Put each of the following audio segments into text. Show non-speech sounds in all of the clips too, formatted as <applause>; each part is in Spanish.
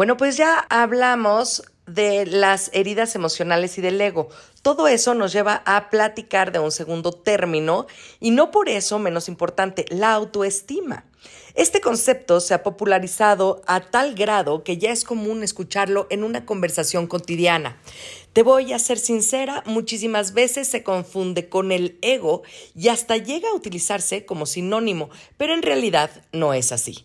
Bueno, pues ya hablamos de las heridas emocionales y del ego. Todo eso nos lleva a platicar de un segundo término y no por eso menos importante, la autoestima. Este concepto se ha popularizado a tal grado que ya es común escucharlo en una conversación cotidiana. Te voy a ser sincera, muchísimas veces se confunde con el ego y hasta llega a utilizarse como sinónimo, pero en realidad no es así.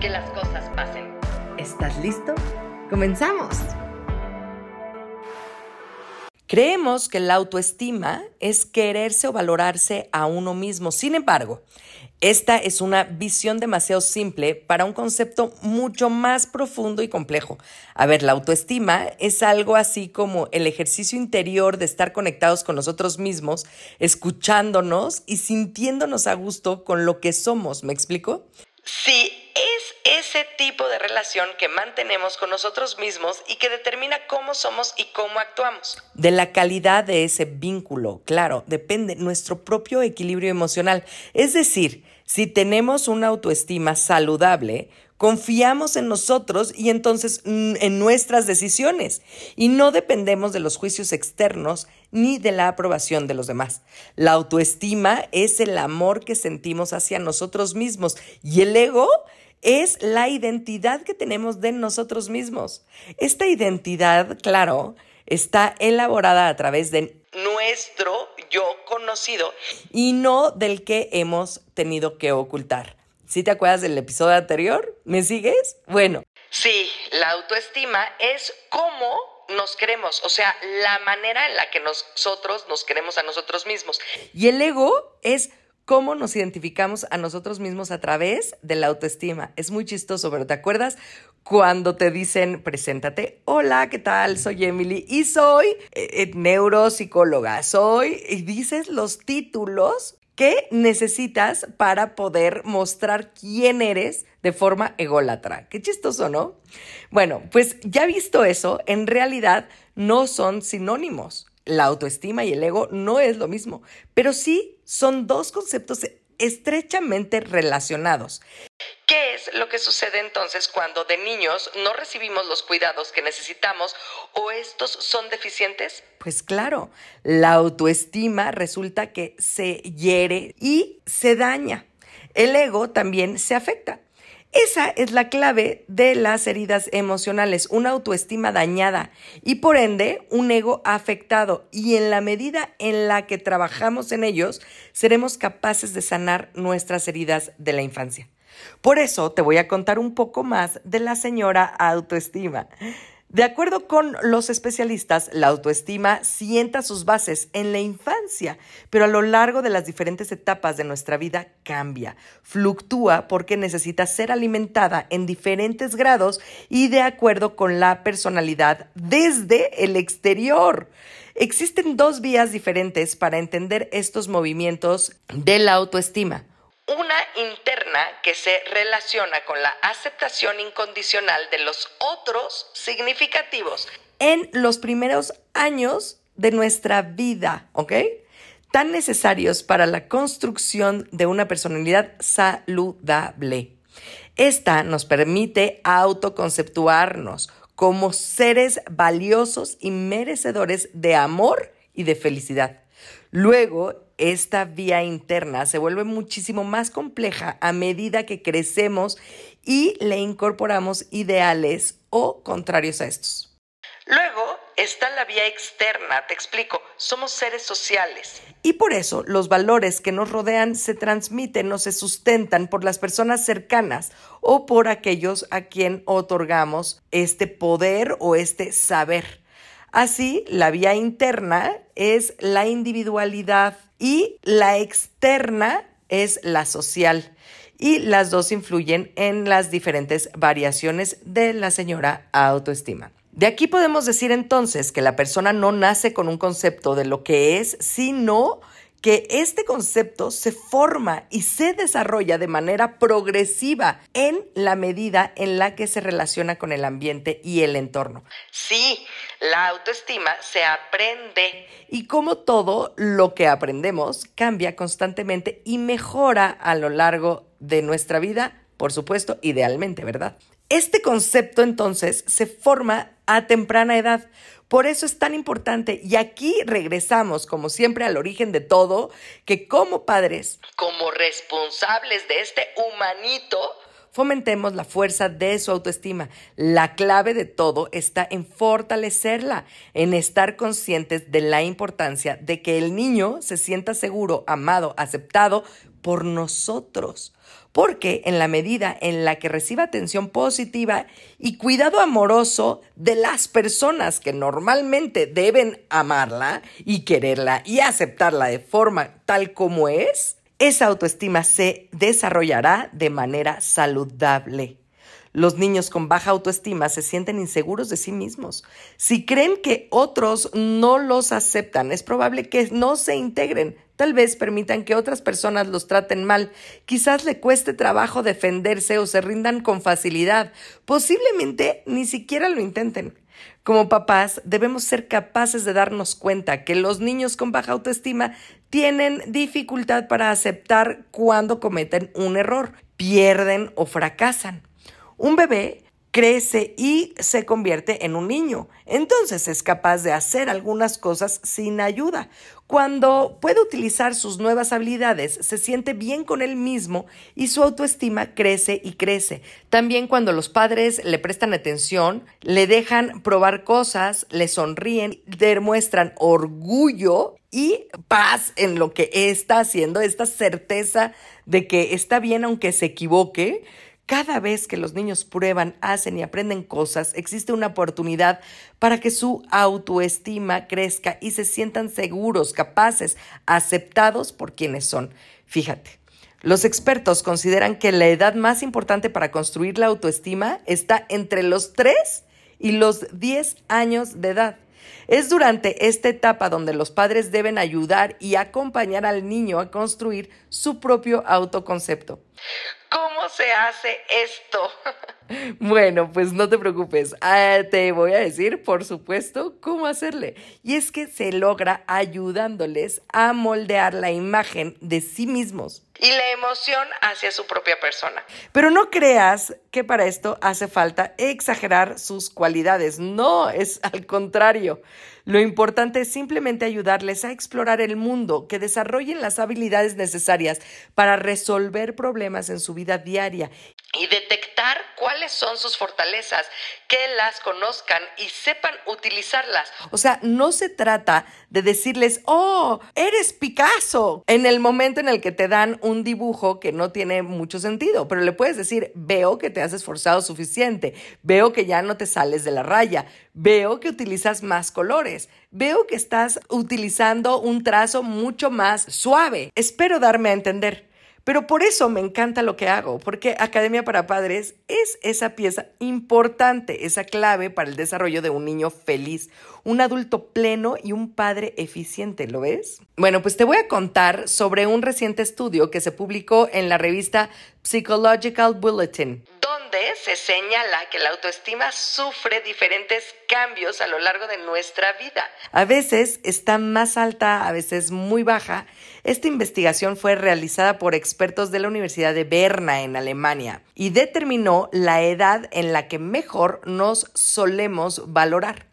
que las cosas pasen. ¿Estás listo? ¡Comenzamos! Creemos que la autoestima es quererse o valorarse a uno mismo. Sin embargo, esta es una visión demasiado simple para un concepto mucho más profundo y complejo. A ver, la autoestima es algo así como el ejercicio interior de estar conectados con nosotros mismos, escuchándonos y sintiéndonos a gusto con lo que somos. ¿Me explico? Sí, es ese tipo de relación que mantenemos con nosotros mismos y que determina cómo somos y cómo actuamos. De la calidad de ese vínculo, claro, depende nuestro propio equilibrio emocional. Es decir, si tenemos una autoestima saludable, confiamos en nosotros y entonces mm, en nuestras decisiones y no dependemos de los juicios externos ni de la aprobación de los demás. La autoestima es el amor que sentimos hacia nosotros mismos y el ego es la identidad que tenemos de nosotros mismos. Esta identidad, claro, está elaborada a través de nuestro yo conocido y no del que hemos tenido que ocultar. ¿Sí te acuerdas del episodio anterior? ¿Me sigues? Bueno. Sí, la autoestima es cómo nos queremos, o sea, la manera en la que nosotros nos queremos a nosotros mismos. Y el ego es cómo nos identificamos a nosotros mismos a través de la autoestima. Es muy chistoso, pero ¿te acuerdas cuando te dicen, preséntate, hola, ¿qué tal? Soy Emily y soy eh, eh, neuropsicóloga, soy, y dices los títulos que necesitas para poder mostrar quién eres de forma ególatra. Qué chistoso, ¿no? Bueno, pues ya visto eso, en realidad no son sinónimos la autoestima y el ego no es lo mismo, pero sí son dos conceptos estrechamente relacionados. ¿Qué es lo que sucede entonces cuando de niños no recibimos los cuidados que necesitamos o estos son deficientes? Pues claro, la autoestima resulta que se hiere y se daña. El ego también se afecta. Esa es la clave de las heridas emocionales, una autoestima dañada y por ende un ego afectado. Y en la medida en la que trabajamos en ellos, seremos capaces de sanar nuestras heridas de la infancia. Por eso te voy a contar un poco más de la señora autoestima. De acuerdo con los especialistas, la autoestima sienta sus bases en la infancia, pero a lo largo de las diferentes etapas de nuestra vida cambia, fluctúa porque necesita ser alimentada en diferentes grados y de acuerdo con la personalidad desde el exterior. Existen dos vías diferentes para entender estos movimientos de la autoestima una interna que se relaciona con la aceptación incondicional de los otros significativos en los primeros años de nuestra vida, ¿ok? Tan necesarios para la construcción de una personalidad saludable. Esta nos permite autoconceptuarnos como seres valiosos y merecedores de amor y de felicidad. Luego, esta vía interna se vuelve muchísimo más compleja a medida que crecemos y le incorporamos ideales o contrarios a estos. Luego está la vía externa, te explico, somos seres sociales. Y por eso los valores que nos rodean se transmiten o se sustentan por las personas cercanas o por aquellos a quien otorgamos este poder o este saber. Así, la vía interna es la individualidad y la externa es la social. Y las dos influyen en las diferentes variaciones de la señora autoestima. De aquí podemos decir entonces que la persona no nace con un concepto de lo que es, sino que este concepto se forma y se desarrolla de manera progresiva en la medida en la que se relaciona con el ambiente y el entorno. Sí, la autoestima se aprende y como todo lo que aprendemos cambia constantemente y mejora a lo largo de nuestra vida, por supuesto, idealmente, ¿verdad? Este concepto entonces se forma a temprana edad. Por eso es tan importante. Y aquí regresamos, como siempre, al origen de todo, que como padres, como responsables de este humanito, fomentemos la fuerza de su autoestima. La clave de todo está en fortalecerla, en estar conscientes de la importancia de que el niño se sienta seguro, amado, aceptado por nosotros porque en la medida en la que reciba atención positiva y cuidado amoroso de las personas que normalmente deben amarla y quererla y aceptarla de forma tal como es, esa autoestima se desarrollará de manera saludable. Los niños con baja autoestima se sienten inseguros de sí mismos. Si creen que otros no los aceptan, es probable que no se integren. Tal vez permitan que otras personas los traten mal. Quizás le cueste trabajo defenderse o se rindan con facilidad. Posiblemente ni siquiera lo intenten. Como papás, debemos ser capaces de darnos cuenta que los niños con baja autoestima tienen dificultad para aceptar cuando cometen un error, pierden o fracasan. Un bebé crece y se convierte en un niño. Entonces es capaz de hacer algunas cosas sin ayuda. Cuando puede utilizar sus nuevas habilidades, se siente bien con él mismo y su autoestima crece y crece. También cuando los padres le prestan atención, le dejan probar cosas, le sonríen, demuestran orgullo y paz en lo que está haciendo, esta certeza de que está bien aunque se equivoque, cada vez que los niños prueban, hacen y aprenden cosas, existe una oportunidad para que su autoestima crezca y se sientan seguros, capaces, aceptados por quienes son. Fíjate, los expertos consideran que la edad más importante para construir la autoestima está entre los 3 y los 10 años de edad. Es durante esta etapa donde los padres deben ayudar y acompañar al niño a construir su propio autoconcepto. ¿Cómo se hace esto? <laughs> Bueno, pues no te preocupes, ah, te voy a decir, por supuesto, cómo hacerle. Y es que se logra ayudándoles a moldear la imagen de sí mismos y la emoción hacia su propia persona. Pero no creas que para esto hace falta exagerar sus cualidades, no, es al contrario. Lo importante es simplemente ayudarles a explorar el mundo, que desarrollen las habilidades necesarias para resolver problemas en su vida diaria y detectar cuáles son sus fortalezas, que las conozcan y sepan utilizarlas. O sea, no se trata de decirles, oh, eres Picasso, en el momento en el que te dan un dibujo que no tiene mucho sentido, pero le puedes decir, veo que te has esforzado suficiente, veo que ya no te sales de la raya, veo que utilizas más colores, veo que estás utilizando un trazo mucho más suave. Espero darme a entender. Pero por eso me encanta lo que hago, porque Academia para Padres es esa pieza importante, esa clave para el desarrollo de un niño feliz, un adulto pleno y un padre eficiente, ¿lo ves? Bueno, pues te voy a contar sobre un reciente estudio que se publicó en la revista Psychological Bulletin se señala que la autoestima sufre diferentes cambios a lo largo de nuestra vida. A veces está más alta, a veces muy baja. Esta investigación fue realizada por expertos de la Universidad de Berna en Alemania y determinó la edad en la que mejor nos solemos valorar.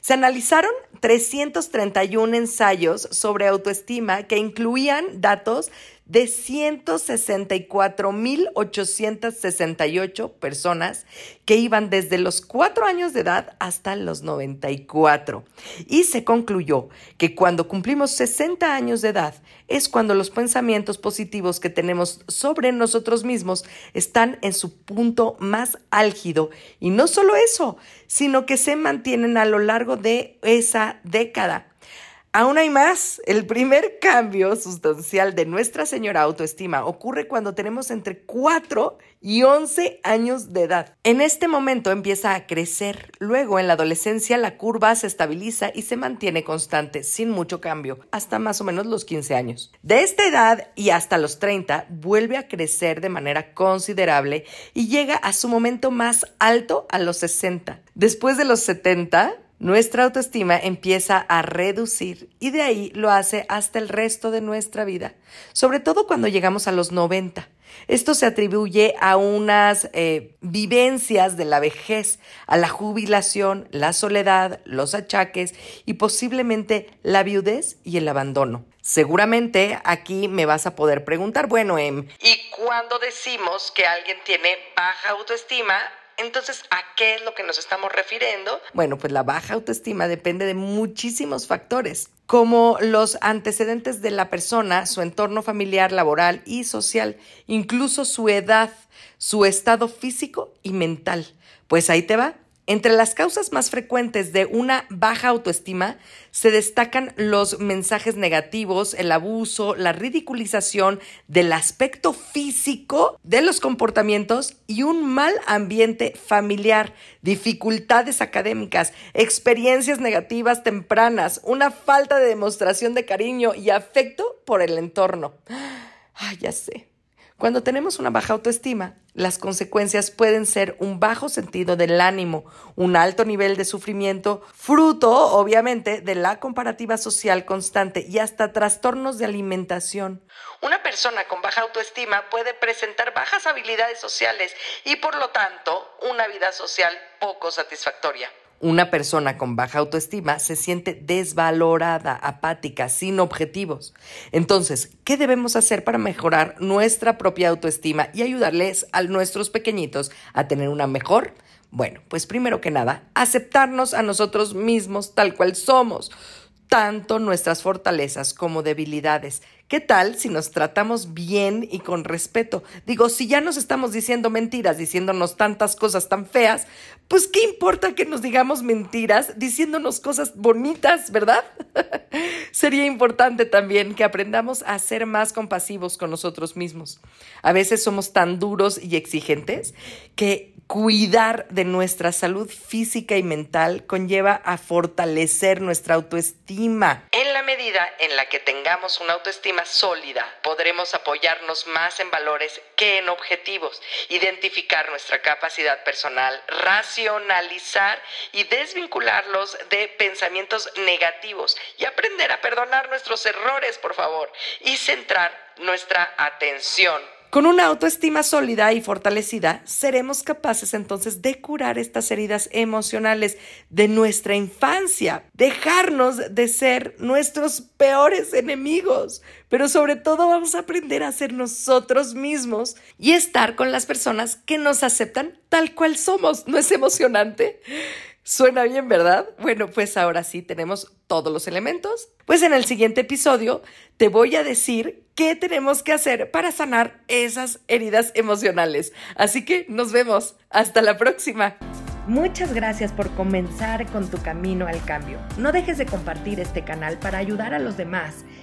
Se analizaron 331 ensayos sobre autoestima que incluían datos de 164.868 personas que iban desde los 4 años de edad hasta los 94. Y se concluyó que cuando cumplimos 60 años de edad es cuando los pensamientos positivos que tenemos sobre nosotros mismos están en su punto más álgido. Y no solo eso, sino que se mantienen a lo largo de esa década. Aún hay más. El primer cambio sustancial de nuestra señora autoestima ocurre cuando tenemos entre 4 y 11 años de edad. En este momento empieza a crecer. Luego, en la adolescencia, la curva se estabiliza y se mantiene constante, sin mucho cambio, hasta más o menos los 15 años. De esta edad y hasta los 30, vuelve a crecer de manera considerable y llega a su momento más alto a los 60. Después de los 70, nuestra autoestima empieza a reducir y de ahí lo hace hasta el resto de nuestra vida, sobre todo cuando llegamos a los 90. Esto se atribuye a unas eh, vivencias de la vejez, a la jubilación, la soledad, los achaques y posiblemente la viudez y el abandono. Seguramente aquí me vas a poder preguntar, bueno, Em, ¿y cuando decimos que alguien tiene baja autoestima? Entonces, ¿a qué es lo que nos estamos refiriendo? Bueno, pues la baja autoestima depende de muchísimos factores, como los antecedentes de la persona, su entorno familiar, laboral y social, incluso su edad, su estado físico y mental. Pues ahí te va. Entre las causas más frecuentes de una baja autoestima se destacan los mensajes negativos, el abuso, la ridiculización del aspecto físico de los comportamientos y un mal ambiente familiar, dificultades académicas, experiencias negativas tempranas, una falta de demostración de cariño y afecto por el entorno. Ay, ya sé. Cuando tenemos una baja autoestima, las consecuencias pueden ser un bajo sentido del ánimo, un alto nivel de sufrimiento, fruto, obviamente, de la comparativa social constante y hasta trastornos de alimentación. Una persona con baja autoestima puede presentar bajas habilidades sociales y, por lo tanto, una vida social poco satisfactoria. Una persona con baja autoestima se siente desvalorada, apática, sin objetivos. Entonces, ¿qué debemos hacer para mejorar nuestra propia autoestima y ayudarles a nuestros pequeñitos a tener una mejor? Bueno, pues primero que nada, aceptarnos a nosotros mismos tal cual somos tanto nuestras fortalezas como debilidades. ¿Qué tal si nos tratamos bien y con respeto? Digo, si ya nos estamos diciendo mentiras, diciéndonos tantas cosas tan feas, pues qué importa que nos digamos mentiras diciéndonos cosas bonitas, ¿verdad? <laughs> Sería importante también que aprendamos a ser más compasivos con nosotros mismos. A veces somos tan duros y exigentes que cuidar de nuestra salud física y mental conlleva a fortalecer nuestra autoestima. En la medida en la que tengamos una autoestima sólida, podremos apoyarnos más en valores que en objetivos, identificar nuestra capacidad personal, racionalizar y desvincularlos de pensamientos negativos y aprender a perdonar nuestros errores, por favor, y centrar nuestra atención con una autoestima sólida y fortalecida, seremos capaces entonces de curar estas heridas emocionales de nuestra infancia, dejarnos de ser nuestros peores enemigos, pero sobre todo vamos a aprender a ser nosotros mismos y estar con las personas que nos aceptan tal cual somos. ¿No es emocionante? Suena bien, ¿verdad? Bueno, pues ahora sí tenemos todos los elementos. Pues en el siguiente episodio te voy a decir qué tenemos que hacer para sanar esas heridas emocionales. Así que nos vemos. Hasta la próxima. Muchas gracias por comenzar con tu camino al cambio. No dejes de compartir este canal para ayudar a los demás